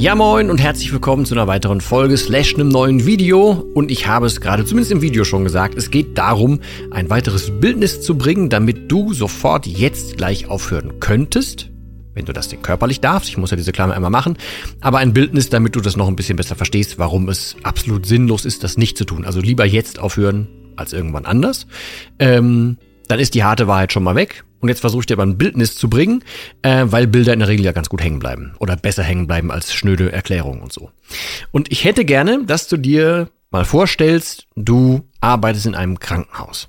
Ja moin und herzlich willkommen zu einer weiteren Folge slash einem neuen Video. Und ich habe es gerade zumindest im Video schon gesagt, es geht darum, ein weiteres Bildnis zu bringen, damit du sofort jetzt gleich aufhören könntest. Wenn du das denn körperlich darfst, ich muss ja diese Klammer einmal machen, aber ein Bildnis, damit du das noch ein bisschen besser verstehst, warum es absolut sinnlos ist, das nicht zu tun. Also lieber jetzt aufhören als irgendwann anders. Ähm, dann ist die harte Wahrheit schon mal weg. Und jetzt versuche ich dir aber ein Bildnis zu bringen, äh, weil Bilder in der Regel ja ganz gut hängen bleiben. Oder besser hängen bleiben als schnöde Erklärungen und so. Und ich hätte gerne, dass du dir mal vorstellst, du arbeitest in einem Krankenhaus.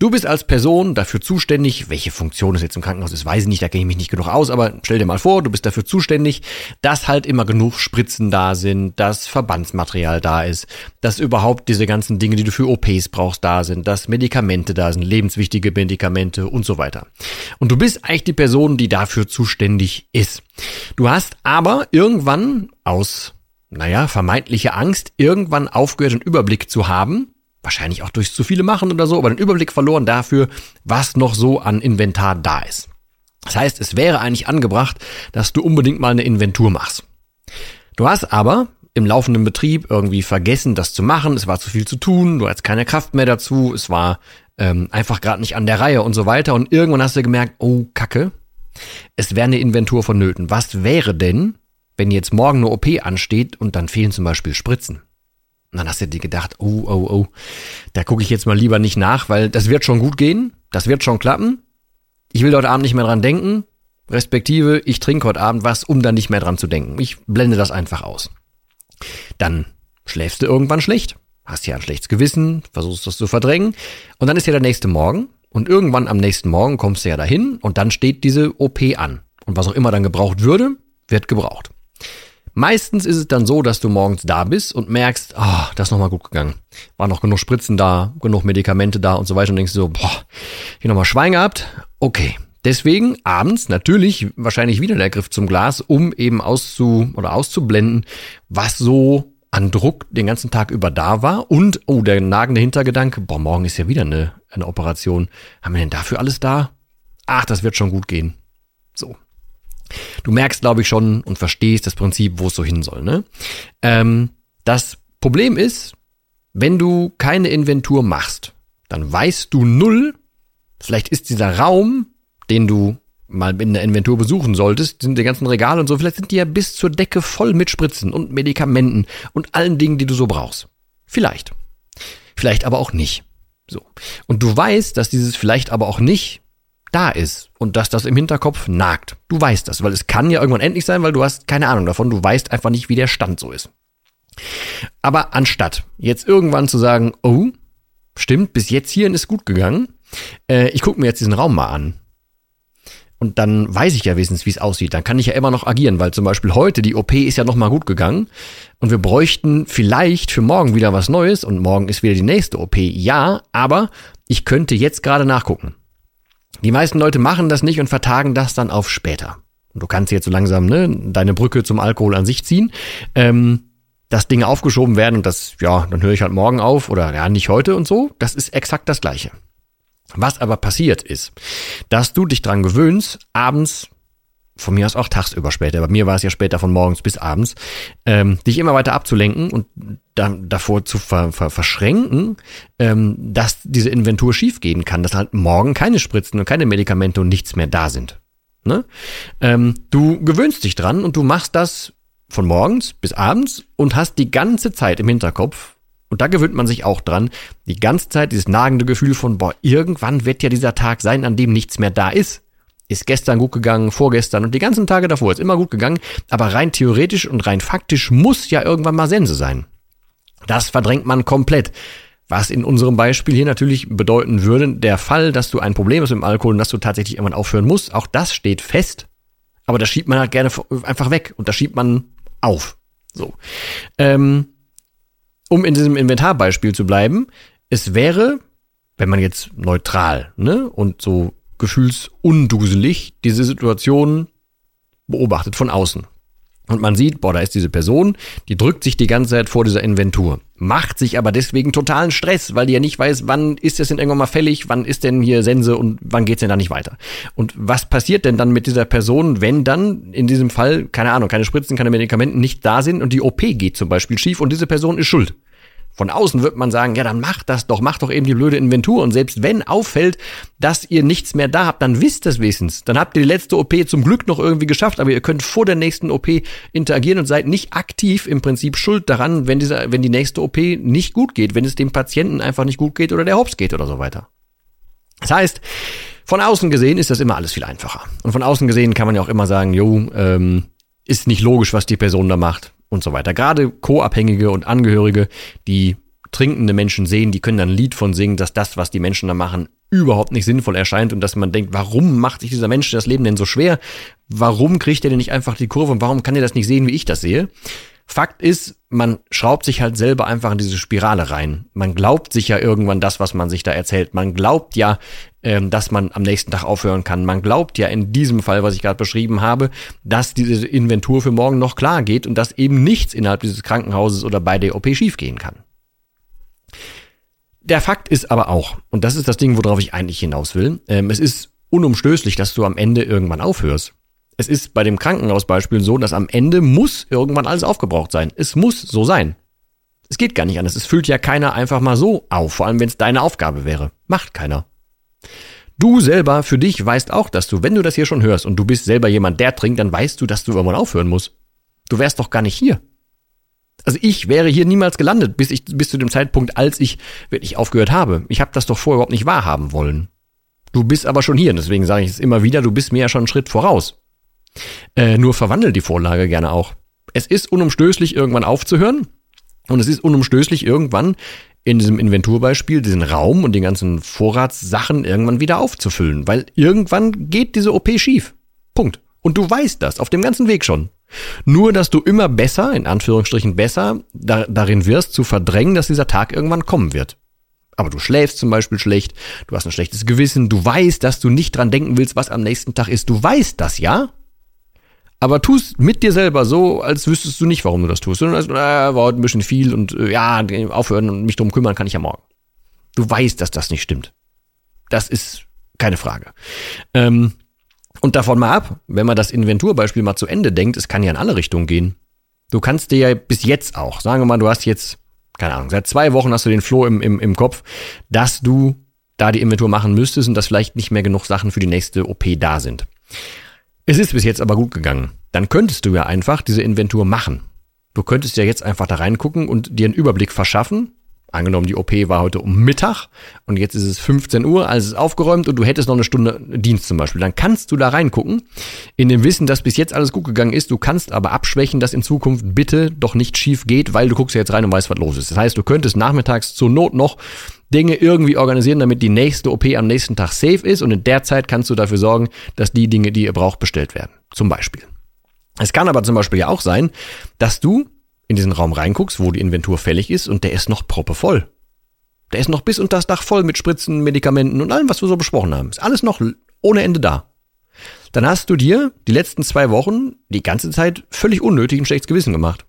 Du bist als Person dafür zuständig, welche Funktion es jetzt im Krankenhaus ist, weiß ich nicht, da kenne ich mich nicht genug aus, aber stell dir mal vor, du bist dafür zuständig, dass halt immer genug Spritzen da sind, dass Verbandsmaterial da ist, dass überhaupt diese ganzen Dinge, die du für OPs brauchst, da sind, dass Medikamente da sind, lebenswichtige Medikamente und so weiter. Und du bist eigentlich die Person, die dafür zuständig ist. Du hast aber irgendwann aus, naja, vermeintlicher Angst, irgendwann aufgehört, einen Überblick zu haben, wahrscheinlich auch durch zu viele machen oder so, aber den Überblick verloren dafür, was noch so an Inventar da ist. Das heißt, es wäre eigentlich angebracht, dass du unbedingt mal eine Inventur machst. Du hast aber im laufenden Betrieb irgendwie vergessen, das zu machen. Es war zu viel zu tun, du hattest keine Kraft mehr dazu, es war ähm, einfach gerade nicht an der Reihe und so weiter. Und irgendwann hast du gemerkt, oh Kacke, es wäre eine Inventur vonnöten. Was wäre denn, wenn jetzt morgen eine OP ansteht und dann fehlen zum Beispiel Spritzen? Und dann hast du dir gedacht, oh, oh, oh, da gucke ich jetzt mal lieber nicht nach, weil das wird schon gut gehen, das wird schon klappen. Ich will heute Abend nicht mehr dran denken, respektive ich trinke heute Abend was, um dann nicht mehr dran zu denken. Ich blende das einfach aus. Dann schläfst du irgendwann schlecht, hast ja ein schlechtes Gewissen, versuchst das zu verdrängen und dann ist ja der nächste Morgen und irgendwann am nächsten Morgen kommst du ja dahin und dann steht diese OP an. Und was auch immer dann gebraucht würde, wird gebraucht. Meistens ist es dann so, dass du morgens da bist und merkst, ah, oh, das ist nochmal gut gegangen. War noch genug Spritzen da, genug Medikamente da und so weiter und denkst so, boah, hier nochmal Schwein gehabt. Okay. Deswegen abends natürlich wahrscheinlich wieder der Griff zum Glas, um eben auszu oder auszublenden, was so an Druck den ganzen Tag über da war und, oh, der nagende Hintergedanke, boah, morgen ist ja wieder eine, eine Operation. Haben wir denn dafür alles da? Ach, das wird schon gut gehen. So, Du merkst, glaube ich, schon und verstehst das Prinzip, wo es so hin soll. Ne? Ähm, das Problem ist, wenn du keine Inventur machst, dann weißt du null, vielleicht ist dieser Raum, den du mal in der Inventur besuchen solltest, sind die ganzen Regale und so, vielleicht sind die ja bis zur Decke voll mit Spritzen und Medikamenten und allen Dingen, die du so brauchst. Vielleicht. Vielleicht aber auch nicht. So. Und du weißt, dass dieses vielleicht aber auch nicht da ist und dass das im Hinterkopf nagt. Du weißt das, weil es kann ja irgendwann endlich sein, weil du hast keine Ahnung davon, du weißt einfach nicht, wie der Stand so ist. Aber anstatt jetzt irgendwann zu sagen, oh, stimmt, bis jetzt hierhin ist gut gegangen, äh, ich gucke mir jetzt diesen Raum mal an. Und dann weiß ich ja wenigstens, wie es aussieht. Dann kann ich ja immer noch agieren, weil zum Beispiel heute die OP ist ja noch mal gut gegangen und wir bräuchten vielleicht für morgen wieder was Neues und morgen ist wieder die nächste OP. Ja, aber ich könnte jetzt gerade nachgucken. Die meisten Leute machen das nicht und vertagen das dann auf später. Und du kannst jetzt so langsam ne, deine Brücke zum Alkohol an sich ziehen. Ähm, dass Dinge aufgeschoben werden und das, ja, dann höre ich halt morgen auf oder ja, nicht heute und so. Das ist exakt das Gleiche. Was aber passiert ist, dass du dich dran gewöhnst, abends von mir aus auch tagsüber später, bei mir war es ja später von morgens bis abends, ähm, dich immer weiter abzulenken und da, davor zu ver, ver, verschränken, ähm, dass diese Inventur schiefgehen kann, dass halt morgen keine Spritzen und keine Medikamente und nichts mehr da sind. Ne? Ähm, du gewöhnst dich dran und du machst das von morgens bis abends und hast die ganze Zeit im Hinterkopf, Und da gewöhnt man sich auch dran, die ganze Zeit dieses nagende Gefühl von, boah, irgendwann wird ja dieser Tag sein, an dem nichts mehr da ist. Ist gestern gut gegangen, vorgestern und die ganzen Tage davor ist immer gut gegangen, aber rein theoretisch und rein faktisch muss ja irgendwann mal Sense sein. Das verdrängt man komplett. Was in unserem Beispiel hier natürlich bedeuten würde, der Fall, dass du ein Problem hast mit dem Alkohol und dass du tatsächlich irgendwann aufhören musst, auch das steht fest. Aber das schiebt man halt gerne einfach weg und das schiebt man auf. So. Ähm, um in diesem Inventarbeispiel zu bleiben, es wäre, wenn man jetzt neutral ne, und so gefühlsunduselig diese Situation beobachtet von außen. Und man sieht, boah, da ist diese Person, die drückt sich die ganze Zeit vor dieser Inventur, macht sich aber deswegen totalen Stress, weil die ja nicht weiß, wann ist das denn irgendwann mal fällig, wann ist denn hier Sense und wann geht's denn da nicht weiter. Und was passiert denn dann mit dieser Person, wenn dann in diesem Fall, keine Ahnung, keine Spritzen, keine Medikamenten nicht da sind und die OP geht zum Beispiel schief und diese Person ist schuld? Von außen wird man sagen, ja, dann macht das doch, macht doch eben die blöde Inventur. Und selbst wenn auffällt, dass ihr nichts mehr da habt, dann wisst das wenigstens. Dann habt ihr die letzte OP zum Glück noch irgendwie geschafft, aber ihr könnt vor der nächsten OP interagieren und seid nicht aktiv im Prinzip schuld daran, wenn dieser, wenn die nächste OP nicht gut geht, wenn es dem Patienten einfach nicht gut geht oder der Hops geht oder so weiter. Das heißt, von außen gesehen ist das immer alles viel einfacher. Und von außen gesehen kann man ja auch immer sagen, jo, ähm, ist nicht logisch, was die Person da macht und so weiter. Gerade Co-Abhängige und Angehörige, die trinkende Menschen sehen, die können dann ein Lied von singen, dass das, was die Menschen da machen, überhaupt nicht sinnvoll erscheint und dass man denkt, warum macht sich dieser Mensch das Leben denn so schwer? Warum kriegt er denn nicht einfach die Kurve und warum kann er das nicht sehen, wie ich das sehe? Fakt ist, man schraubt sich halt selber einfach in diese Spirale rein. Man glaubt sich ja irgendwann das, was man sich da erzählt. Man glaubt ja, ähm, dass man am nächsten Tag aufhören kann. Man glaubt ja in diesem Fall, was ich gerade beschrieben habe, dass diese Inventur für morgen noch klar geht und dass eben nichts innerhalb dieses Krankenhauses oder bei der OP schiefgehen kann. Der Fakt ist aber auch, und das ist das Ding, worauf ich eigentlich hinaus will, ähm, es ist unumstößlich, dass du am Ende irgendwann aufhörst es ist bei dem Krankenhausbeispiel so, dass am Ende muss irgendwann alles aufgebraucht sein. Es muss so sein. Es geht gar nicht anders. Es füllt ja keiner einfach mal so auf, vor allem wenn es deine Aufgabe wäre. Macht keiner. Du selber für dich weißt auch, dass du, wenn du das hier schon hörst und du bist selber jemand, der trinkt, dann weißt du, dass du irgendwann aufhören musst. Du wärst doch gar nicht hier. Also ich wäre hier niemals gelandet, bis ich bis zu dem Zeitpunkt, als ich wirklich aufgehört habe. Ich habe das doch vorher überhaupt nicht wahrhaben wollen. Du bist aber schon hier, deswegen sage ich es immer wieder, du bist mir ja schon einen Schritt voraus. Äh, nur verwandelt die Vorlage gerne auch. Es ist unumstößlich, irgendwann aufzuhören. Und es ist unumstößlich, irgendwann in diesem Inventurbeispiel diesen Raum und den ganzen Vorratssachen irgendwann wieder aufzufüllen. Weil irgendwann geht diese OP schief. Punkt. Und du weißt das auf dem ganzen Weg schon. Nur, dass du immer besser, in Anführungsstrichen besser, da, darin wirst zu verdrängen, dass dieser Tag irgendwann kommen wird. Aber du schläfst zum Beispiel schlecht, du hast ein schlechtes Gewissen, du weißt, dass du nicht dran denken willst, was am nächsten Tag ist. Du weißt das, ja? Aber tust mit dir selber so, als wüsstest du nicht, warum du das tust. Sondern als, äh, war heute ein bisschen viel und äh, ja, aufhören und mich drum kümmern kann ich ja morgen. Du weißt, dass das nicht stimmt. Das ist keine Frage. Ähm, und davon mal ab, wenn man das Inventurbeispiel mal zu Ende denkt, es kann ja in alle Richtungen gehen. Du kannst dir ja bis jetzt auch, sagen wir mal, du hast jetzt, keine Ahnung, seit zwei Wochen hast du den Floh im, im, im Kopf, dass du da die Inventur machen müsstest und dass vielleicht nicht mehr genug Sachen für die nächste OP da sind. Es ist bis jetzt aber gut gegangen. Dann könntest du ja einfach diese Inventur machen. Du könntest ja jetzt einfach da reingucken und dir einen Überblick verschaffen. Angenommen, die OP war heute um Mittag und jetzt ist es 15 Uhr, alles ist aufgeräumt und du hättest noch eine Stunde Dienst zum Beispiel. Dann kannst du da reingucken, in dem Wissen, dass bis jetzt alles gut gegangen ist. Du kannst aber abschwächen, dass in Zukunft bitte doch nicht schief geht, weil du guckst ja jetzt rein und weißt, was los ist. Das heißt, du könntest nachmittags zur Not noch Dinge irgendwie organisieren, damit die nächste OP am nächsten Tag safe ist und in der Zeit kannst du dafür sorgen, dass die Dinge, die ihr braucht, bestellt werden. Zum Beispiel. Es kann aber zum Beispiel ja auch sein, dass du in diesen Raum reinguckst, wo die Inventur fällig ist und der ist noch proppevoll. Der ist noch bis unter das Dach voll mit Spritzen, Medikamenten und allem, was wir so besprochen haben. Ist alles noch ohne Ende da. Dann hast du dir die letzten zwei Wochen die ganze Zeit völlig unnötig ein schlechtes Gewissen gemacht.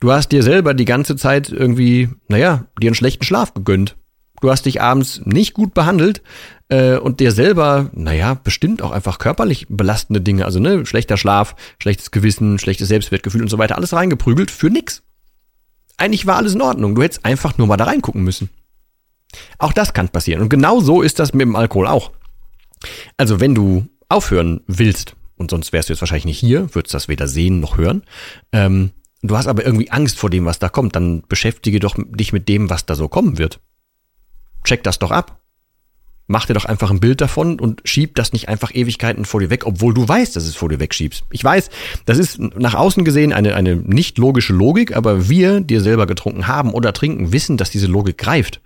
Du hast dir selber die ganze Zeit irgendwie, naja, dir einen schlechten Schlaf gegönnt du hast dich abends nicht gut behandelt äh, und dir selber, naja, bestimmt auch einfach körperlich belastende Dinge, also ne, schlechter Schlaf, schlechtes Gewissen, schlechtes Selbstwertgefühl und so weiter, alles reingeprügelt für nix. Eigentlich war alles in Ordnung, du hättest einfach nur mal da reingucken müssen. Auch das kann passieren und genau so ist das mit dem Alkohol auch. Also wenn du aufhören willst, und sonst wärst du jetzt wahrscheinlich nicht hier, würdest das weder sehen noch hören, ähm, Du hast aber irgendwie Angst vor dem, was da kommt. Dann beschäftige doch dich mit dem, was da so kommen wird. Check das doch ab. Mach dir doch einfach ein Bild davon und schieb das nicht einfach Ewigkeiten vor dir weg, obwohl du weißt, dass es vor dir wegschiebst. Ich weiß, das ist nach außen gesehen eine, eine nicht logische Logik, aber wir, die selber getrunken haben oder trinken, wissen, dass diese Logik greift.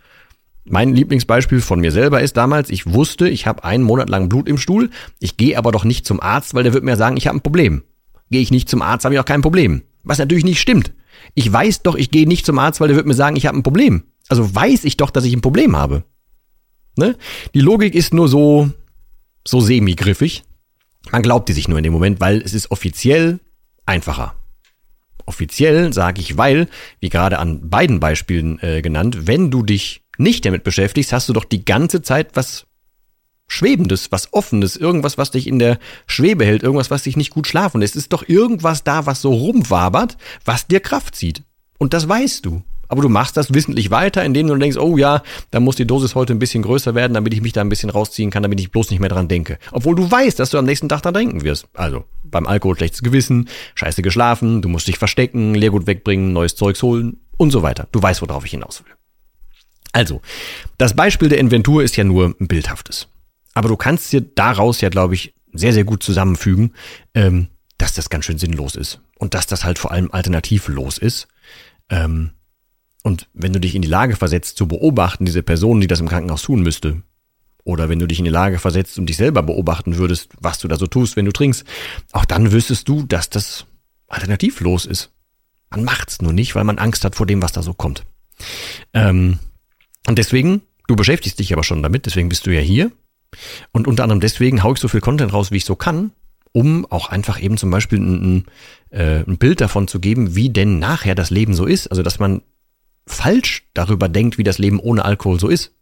Mein Lieblingsbeispiel von mir selber ist damals, ich wusste, ich habe einen Monat lang Blut im Stuhl, ich gehe aber doch nicht zum Arzt, weil der wird mir sagen, ich habe ein Problem. Gehe ich nicht zum Arzt, habe ich auch kein Problem. Was natürlich nicht stimmt. Ich weiß doch, ich gehe nicht zum Arzt, weil der wird mir sagen, ich habe ein Problem. Also weiß ich doch, dass ich ein Problem habe. Ne? Die Logik ist nur so, so semi-griffig. Man glaubt die sich nur in dem Moment, weil es ist offiziell einfacher. Offiziell sage ich, weil, wie gerade an beiden Beispielen äh, genannt, wenn du dich nicht damit beschäftigst, hast du doch die ganze Zeit was Schwebendes, was Offenes, irgendwas, was dich in der Schwebe hält, irgendwas, was dich nicht gut schlafen lässt. Es ist doch irgendwas da, was so rumwabert, was dir Kraft zieht. Und das weißt du. Aber du machst das wissentlich weiter, indem du denkst, oh ja, da muss die Dosis heute ein bisschen größer werden, damit ich mich da ein bisschen rausziehen kann, damit ich bloß nicht mehr dran denke. Obwohl du weißt, dass du am nächsten Tag dran denken wirst. Also beim Alkohol schlechtes Gewissen, scheiße geschlafen, du musst dich verstecken, Leergut wegbringen, neues Zeugs holen und so weiter. Du weißt, worauf ich hinaus will. Also, das Beispiel der Inventur ist ja nur ein bildhaftes. Aber du kannst dir daraus ja, glaube ich, sehr, sehr gut zusammenfügen, ähm, dass das ganz schön sinnlos ist. Und dass das halt vor allem alternativlos ist. Ähm, und wenn du dich in die Lage versetzt, zu beobachten, diese Person, die das im Krankenhaus tun müsste, oder wenn du dich in die Lage versetzt und dich selber beobachten würdest, was du da so tust, wenn du trinkst, auch dann wüsstest du, dass das alternativlos ist. Man macht's nur nicht, weil man Angst hat vor dem, was da so kommt. Ähm, und deswegen, du beschäftigst dich aber schon damit, deswegen bist du ja hier. Und unter anderem deswegen hau ich so viel Content raus, wie ich so kann, um auch einfach eben zum Beispiel ein, ein, äh, ein Bild davon zu geben, wie denn nachher das Leben so ist. Also dass man falsch darüber denkt, wie das Leben ohne Alkohol so ist.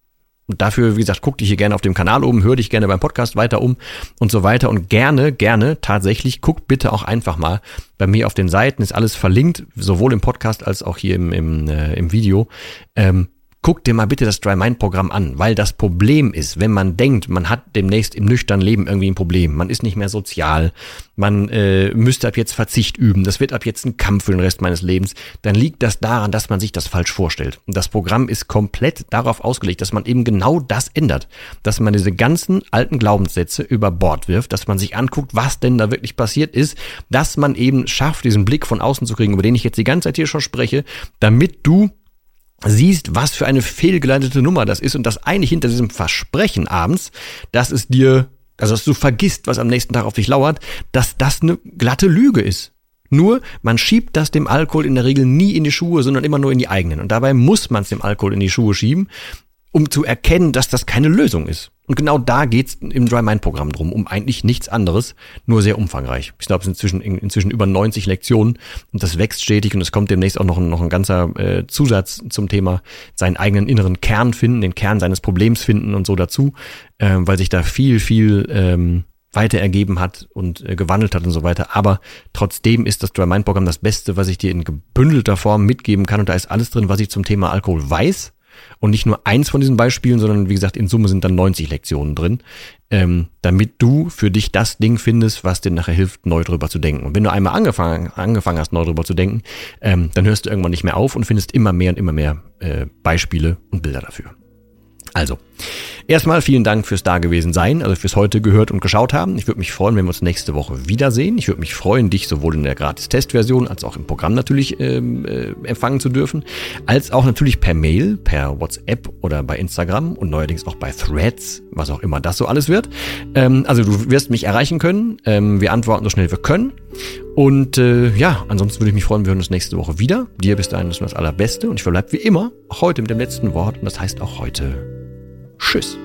Und dafür, wie gesagt, guck dich hier gerne auf dem Kanal um, hör dich gerne beim Podcast weiter um und so weiter. Und gerne, gerne, tatsächlich, guck bitte auch einfach mal bei mir auf den Seiten, ist alles verlinkt, sowohl im Podcast als auch hier im, im, äh, im Video. Ähm, guck dir mal bitte das Dry Mind Programm an, weil das Problem ist, wenn man denkt, man hat demnächst im nüchternen Leben irgendwie ein Problem, man ist nicht mehr sozial, man äh, müsste ab jetzt Verzicht üben, das wird ab jetzt ein Kampf für den Rest meines Lebens, dann liegt das daran, dass man sich das falsch vorstellt. Und das Programm ist komplett darauf ausgelegt, dass man eben genau das ändert, dass man diese ganzen alten Glaubenssätze über Bord wirft, dass man sich anguckt, was denn da wirklich passiert ist, dass man eben schafft, diesen Blick von außen zu kriegen, über den ich jetzt die ganze Zeit hier schon spreche, damit du siehst, was für eine fehlgeleitete Nummer das ist und dass eigentlich hinter diesem Versprechen abends, dass es dir, also dass du vergisst, was am nächsten Tag auf dich lauert, dass das eine glatte Lüge ist. Nur, man schiebt das dem Alkohol in der Regel nie in die Schuhe, sondern immer nur in die eigenen. Und dabei muss man es dem Alkohol in die Schuhe schieben, um zu erkennen, dass das keine Lösung ist. Und genau da geht's im Dry Mind Programm drum, um eigentlich nichts anderes, nur sehr umfangreich. Ich glaube, es sind inzwischen, inzwischen über 90 Lektionen und das wächst stetig und es kommt demnächst auch noch, ein, noch ein ganzer äh, Zusatz zum Thema seinen eigenen inneren Kern finden, den Kern seines Problems finden und so dazu, äh, weil sich da viel, viel ähm, weiter ergeben hat und äh, gewandelt hat und so weiter. Aber trotzdem ist das Dry Mind Programm das Beste, was ich dir in gebündelter Form mitgeben kann und da ist alles drin, was ich zum Thema Alkohol weiß und nicht nur eins von diesen Beispielen, sondern wie gesagt, in Summe sind dann 90 Lektionen drin, ähm, damit du für dich das Ding findest, was dir nachher hilft, neu drüber zu denken. Und wenn du einmal angefangen, angefangen hast, neu drüber zu denken, ähm, dann hörst du irgendwann nicht mehr auf und findest immer mehr und immer mehr äh, Beispiele und Bilder dafür. Also, erstmal vielen Dank fürs Dagewesen sein, also fürs heute gehört und geschaut haben. Ich würde mich freuen, wenn wir uns nächste Woche wiedersehen. Ich würde mich freuen, dich sowohl in der Gratis-Testversion als auch im Programm natürlich ähm, äh, empfangen zu dürfen, als auch natürlich per Mail, per WhatsApp oder bei Instagram und neuerdings auch bei Threads, was auch immer das so alles wird. Ähm, also du wirst mich erreichen können. Ähm, wir antworten so schnell wir können. Und äh, ja, ansonsten würde ich mich freuen, wir hören uns nächste Woche wieder. Dir bis dahin das, Allerbeste und ich verbleibe wie immer, auch heute mit dem letzten Wort und das heißt auch heute Tschüss.